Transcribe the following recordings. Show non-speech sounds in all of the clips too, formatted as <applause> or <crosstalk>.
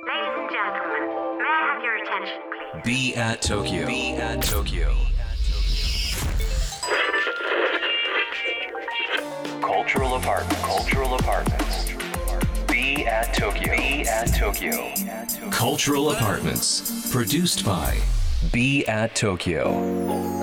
Ladies and gentlemen, may I have your attention, please? Be at Tokyo. Be at Tokyo. Cultural apartment. Cultural apartments. Be at Tokyo. Be at Tokyo. Cultural apartments. Produced by Be at Tokyo.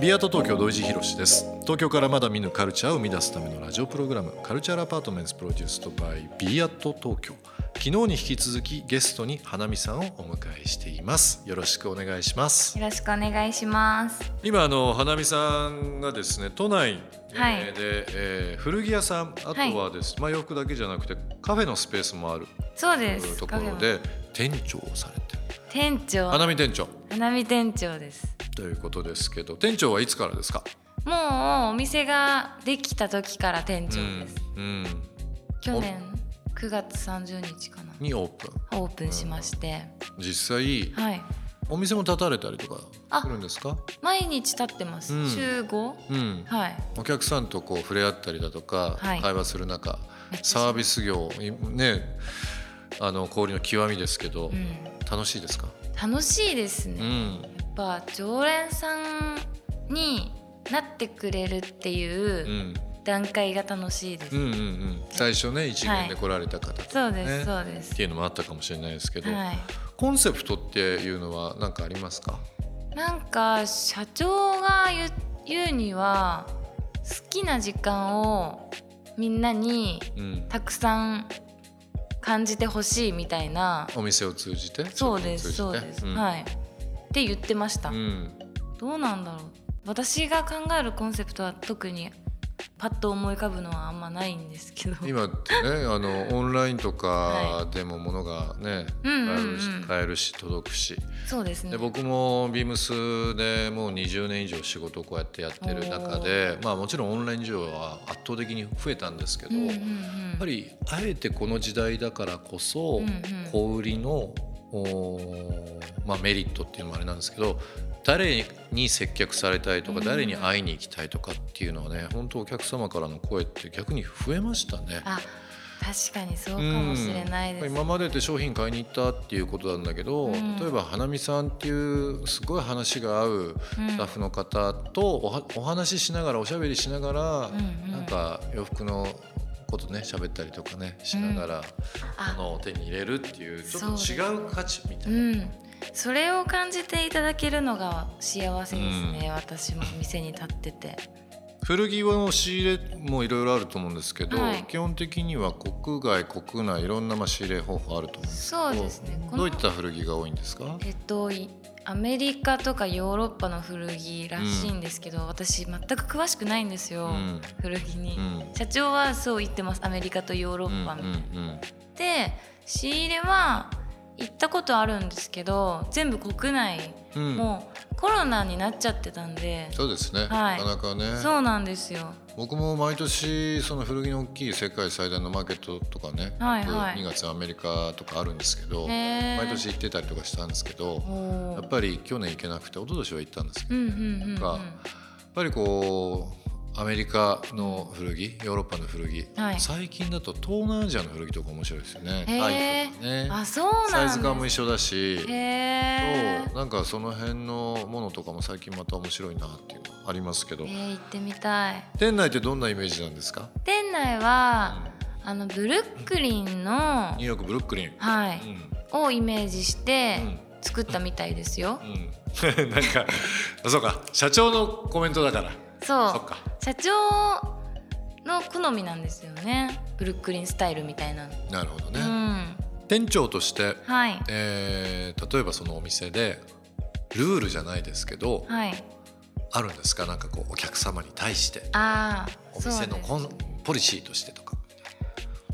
ビアート東京土井地博です。東京からまだ見ぬカルチャーを生み出すためのラジオプログラムカルチャーアパートメントプロデュースとバイビアート東京。昨日に引き続きゲストに花見さんをお迎えしています。よろしくお願いします。よろしくお願いします。今あの花見さんがですね都内えーはい。で、えー古着屋さんあとはです、まあ洋服だけじゃなくてカフェのスペースもある。そうです。ところで店長をされてる。店長、花見店長。花見店長です。ということですけど店長はいつからですか？もうお店ができた時から店長です。うん、うん、去年9月30日かな。にオープンオープンしまして、実際はい。お店も立たれたりとかあするんですか？毎日立ってます。うん週 5? うんはい。お客さんとこう触れ合ったりだとか、はい会話する中サービス業いねあの氷の極みですけど、うん。楽しいですか、楽しいですね。うんやっぱ常連さんになってくれるっていううん。段階が楽しいです。うんうんうん。最初ね一元で来られた方とかね、そうです、そうです。って。いうのもあったかもしれないですけど、はい。コンセプトっていうのは何かありますか？なんか社長が言うには好きな時間をみんなにうん。たくさん感じてほしいみたいな。お店を通じて？そうです商そうです、品を通じてん。はいって言ってました、うん。どうなんだろう。私が考えるコンセプトは特にパッと思い浮かぶのはあんまないんですけど。今ってね <laughs> あのオンラインとかでも物がね、うんうんうん。買えるし届くし。そうですね。で僕もビームスでもう20年以上仕事をこうやってやってる中でまあもちろんオンライン需要は圧倒的に増えたんですけど、やっぱりあえてこの時代だからこそ、小売りのまあ、メリットっていうのもあれなんですけど誰に接客されたいとかうん。誰に会いに行きたいとかっていうのはね本当お客様からの声って逆に増えましたね。あ確かにそうかもしれないです、うん。今までって商品買いに行ったっていうことなんだけど、うん。例えば花見さんっていうすごい話が合ううん。スタッフの方とおはお話ししながらおしゃべりしながら、うんうん。なんか洋服のことね喋ったりとかねしながらあ。物を手に入れるっていうちょっと違う価値みたいな。うん、それを感じていただけるのが幸せですね、私も店に立ってて。古着の仕入れもいろいろあると思うんですけど、はい。基本的には国外国内いろんなまあ仕入れ方法あると思うんですけどそうですね。どういった古着が多いんですか？えっといアメリカとかヨーロッパの古着らしいんですけど、私全く詳しくないんですよ、うん。古着に、うん。社長はそう言ってますアメリカとヨーロッパみたいな、うんうんうん。で仕入れは行ったことあるんですけど全部国内、うん。もうコロナになっちゃってたんで、そうですね、はい。なかなかね。そうなんですよ。僕も毎年その古着の大きい世界最大のマーケットとかね、はいはい。2月アメリカとかあるんですけど毎年行ってたりとかしたんですけどやっぱり去年行けなくて一昨年は行ったんですけど、うんうんうんうん。がやっぱりこうアメリカの古着ヨーロッパの古着、はい。最近だと東南アジアの古着とか面白いですよね。ね。あそうなんサイズ感も一緒だし。そう。なんかその辺のものとかも最近また面白いなっていうのありますけど、えー行ってみたい。店内ってどんなイメージなんですか？店内はあのブルックリンのニューヨークブルックリン、はい。うん。をイメージしてうん。作ったみたいですよ。うん、<laughs> なんかあそうか。社長のコメントだからそう。社長の好みなんですよね。ブルックリンスタイルみたいなの。なるほどね、うん。店長として、はい。えー例えばそのお店でルールじゃないですけど、はい。あるんですか？なんかこうお客様に対して。ああお店のコンポリシーとしてとか。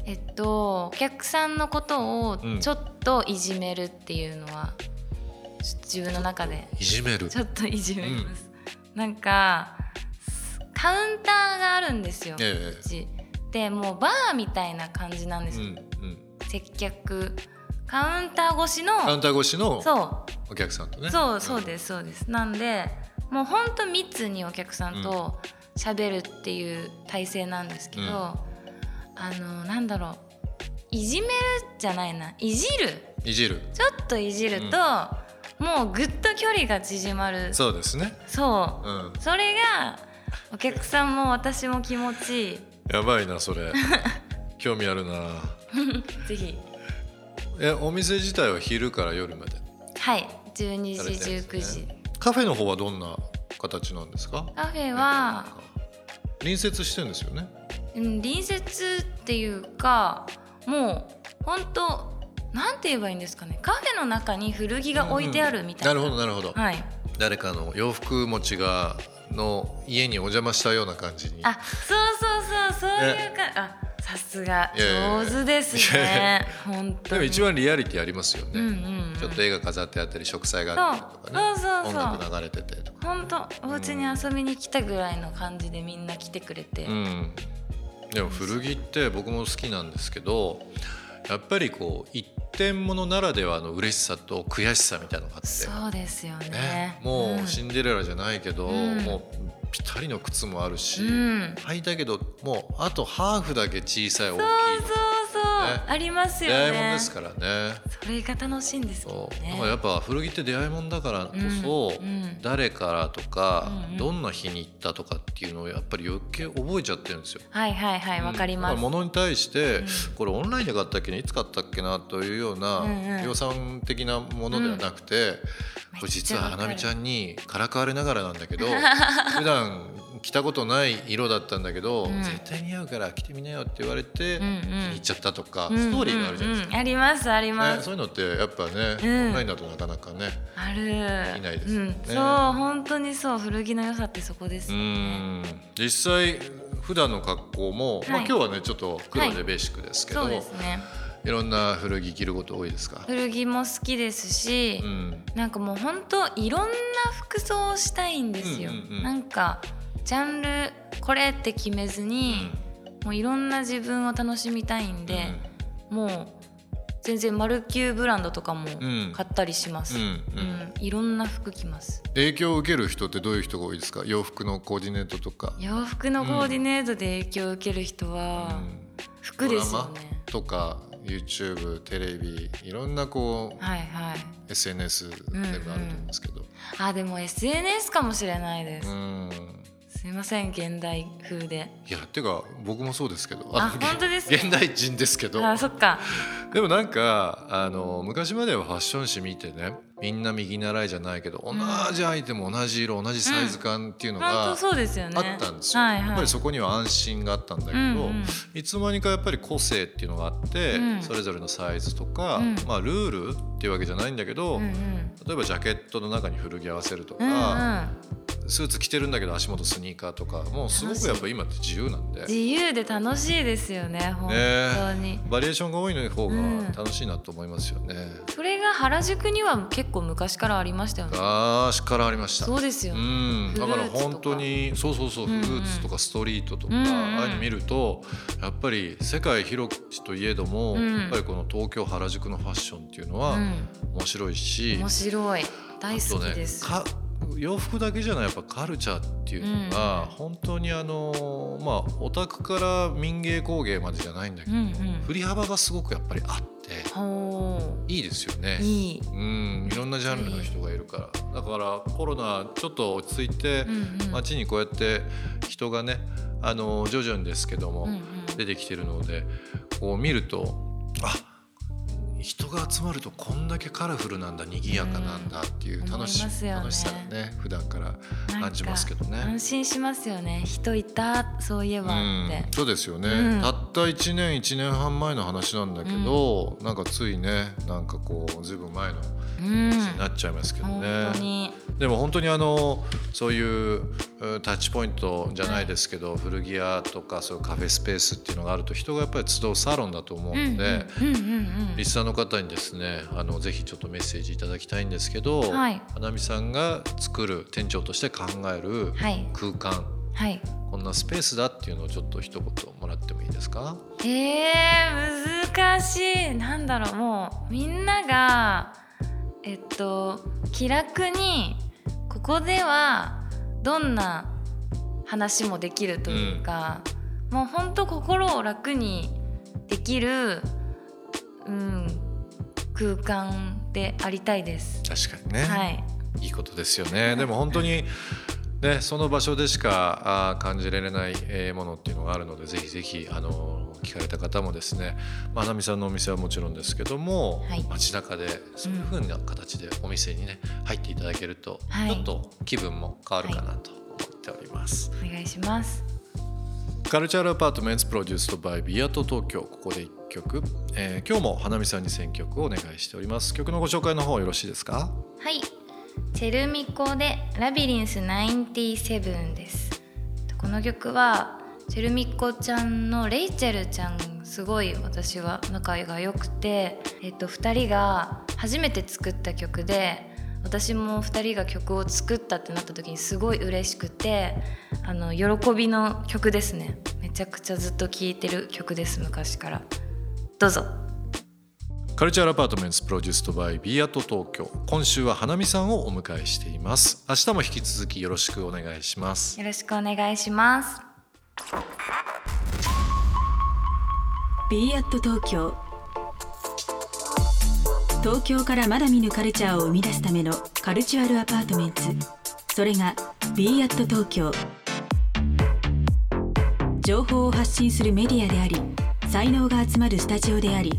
えっとお客さんのことをうん。ちょっといじめるっていうのは、自分の中で。いじめる。ちょっといじめます、なんかカウンターがあるんですよ、ええ。うち。でもうバーみたいな感じなんですよ、うんうん。接客。カウンター越しのカウンター越しのそう。お客さんとね。そうそうですそうです。なんでもうほんと密にお客さんと喋るっていう体制なんですけど、うん。あのなんだろう。いじめるじゃないな。いじる。いじる。ちょっといじると、もうぐっと距離が縮まる。そうですね。そう。うん。それがお客さんも私も気持ちいい。やばいなそれ。<laughs> 興味あるな。ぜひ。えお店自体は昼から夜まで？はい。12時されてるん19です時。ねカフェの方はどんな形なんですか？カフェは、隣接してるんですよね？うん、隣接っていうかもう本当なんて言えばいいんですかね。カフェの中に古着が置いてあるみたいな、なるほどなるほど、はい誰かの洋服持ちがの家にお邪魔したような感じに。あそうそうそうそういうか、あさすが上手ですね。本当に。でも一番リアリティありますよね、うんうんうん。ちょっと絵が飾ってあったり植栽があったりとかね。そうそうそうそう。音楽流れててとか。本当お家に遊びに来たぐらいの感じでみんな来てくれて、うん。でも古着って僕も好きなんですけどやっぱりこう一点物ならではの嬉しさと悔しさみたいなのがあって。そうですよね。ね、もんうシンデレラじゃないけど、うん。もうぴったりの靴もあるし、うん。履いたけどもうあとハーフだけ小さい大きいそうそうそう、ね。ありますよ出会いもんねですからね。それが楽しいんですけどね。だからやっぱ古着って出会いもんだからこそ、うんうん。誰からとか、うんうん。どんな日に行ったとかっていうのをやっぱり余計覚えちゃってるんですよ。はいはいはいわかります、だら物に対して、うん。これオンラインで買ったっけね？いつ買ったっけな？というようなうん。うん量産的なものではなくて、これ実は花見ちゃんにからかわれながらなんだけど <laughs> 普段着たことない色だったんだけど、うん。絶対似合うから着てみなよって言われて、うんうん。気に入っちゃったとか、うんストーリーがあるじゃないですか。うんうんありますありまね、す、そういうのってやっぱね、うん。オンラインだとなかなかねある。いないですよね。うん、そう本当にそう古着の良さってそこですうよね。ん。実際普段の格好も、まあ、はい今日はねちょっと黒はい。でベーシックですけど、そうい、ですね。ろんな古着着ること多いですか、古着も好きですし、うん。なんかもう本当いろんな服装をしたいんですよ、うんうんうん。なんかジャンルこれって決めずに、もういろんな自分を楽しみたいんで、もう全然マルキューブランドとかもうん。買ったりします、うんうん。うん。いろんな服着ます。影響を受ける人ってどういう人が多いですか？洋服のコーディネートとか、洋服のコーディネートで影響を受ける人は、うん。服ですよね。とか YouTube テレビいろんなこうはいはい。SNS 全部あると思うんですけど、あでも SNS かもしれないです、うんすいません現代風で。いやてか僕もそうですけど。あの本当ですか？現代人ですけど。あそっか。でもなんかあの昔まではファッション誌見てねみんな右習いじゃないけど同じアイテム同じ色同じサイズ感っていうの本がうですよね。あったんですよ、はいはい、やっぱりそこには安心があったんだけど、うんうんいつの間にかやっぱり個性っていうのがあって、うん。それぞれのサイズとか、うん。まあルールっていうわけじゃないんだけど、うんうん。例えばジャケットの中に古着合わせるとか、うんうん。スーツ着てるんだけど足元スニーカーとかもうすごくやっぱ今って自由なんで。自由で楽しいですよね本当に、バリエーションが多いの方がうん。楽しいなと思いますよね。それが原宿には結構昔からありましたよね。昔からありました。そうですようね、ん、だから本当にそうそうそうフうんうん。ルーツとかストリートとか、うんうんああいうの見るとやっぱり世界広しといえども、うん。やっぱりこの東京原宿のファッションっていうのはうん、面白いし、面白い。大好きです、か洋服だけじゃないやっぱカルチャーっていうのが、うん。本当にあのまあオタクから民芸工芸までじゃないんだけど、うんうん。振り幅がすごくやっぱりあってほいいですよね。う。いい、うん、いろんなジャンルの人がいるから。だからコロナちょっと落ち着いて、うんうん。街にこうやって人がねあの徐々にですけども、うんうん。出てきてるのでこう見るとあ人が集まるとこんだけカラフルなんだ賑やかなんだっていう楽し,、ね楽しさがね普段から感じますけどね。安心しますよね。人いたそういえばうんって、そうですよね、うん。たった1年1年半前の話なんだけど、なんかついねなんかこうずいぶん前のうん。話になっちゃいますけど本ね。当に。でも本当にあのそういううんタッチポイントじゃないですけど、古着屋とかそういうカフェスペースっていうのがあると人がやっぱり集うサロンだと思うので、うんうんうんうん。リスナーの方にですねあのぜひちょっとメッセージいただきたいんですけど、はい。花見さんが作る店長として考えるはい。空間、はいこんなスペースだっていうのをちょっと一言もらってもいいですか？えー、難しい。なんだろう。もうみんながえっと気楽にここではどんな話もできるというか、もう本当心を楽にできる、うん、空間でありたいです。確かにね、はい、いいことですよね。でも本当にね、その場所でしかあ感じられないものっていうのがあるのでぜひぜひあの聞かれた方もですねまなみさんのお店はもちろんですけども、はい、街中でそういうふうな形でお店にね入っていただけると、ちょっと気分も変わるかなと思っております。はい、お願いします。カルチャーアパートメンツプロデュースドバイビアート東京ここで一曲、えー、今日も花見さんに選曲をお願いしております。曲のご紹介の方よろしいですか？はいチェルミコでラビリンス97です。この曲はチェルミコちゃんのレイチェルちゃんすごい私は仲が良くて、えっと、2人が初めて作った曲で私も2人が曲を作ったってなった時にすごい嬉しくてあの喜びの曲ですね。めちゃくちゃずっと聴いてる曲です昔から。どうぞ。カルチャーアパートメント produced by B at 東京今週は花見さんをお迎えしています。明日も引き続きよろしくお願いします。よろしくお願いします。 B at 東京東京からまだ見ぬカルチャーを生み出すためのカルチャーアパートメントそれが b アット東京情報を発信するメディアであり才能が集まるスタジオであり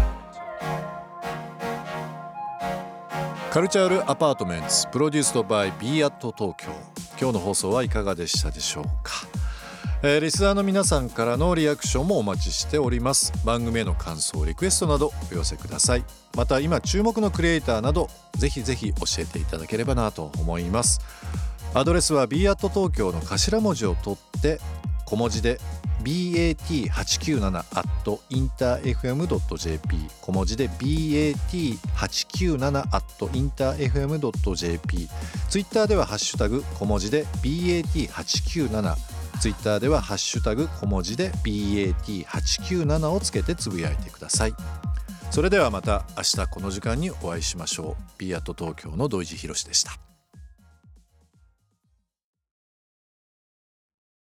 カルチャールアパートメントプロデュースドバイ Be at 東京。今日の放送はいかがでしたでしょうか。えー、リスナーの皆さんからのリアクションもお待ちしております。番組への感想リクエストなどお寄せください。また今注目のクリエイターなどぜひぜひ教えていただければなと思います。アドレスは b アット東京の頭文字を取って小文字で bat897 at interfm.jp 小文字で bat897 at interfm.jp ツイッターではハッシュタグ小文字で bat897 ツイッターではハッシュタグ小文字で BAT897 をつけてつぶやいてください。それではまた明日この時間にお会いしましょう。B アット東京の土井地博でした。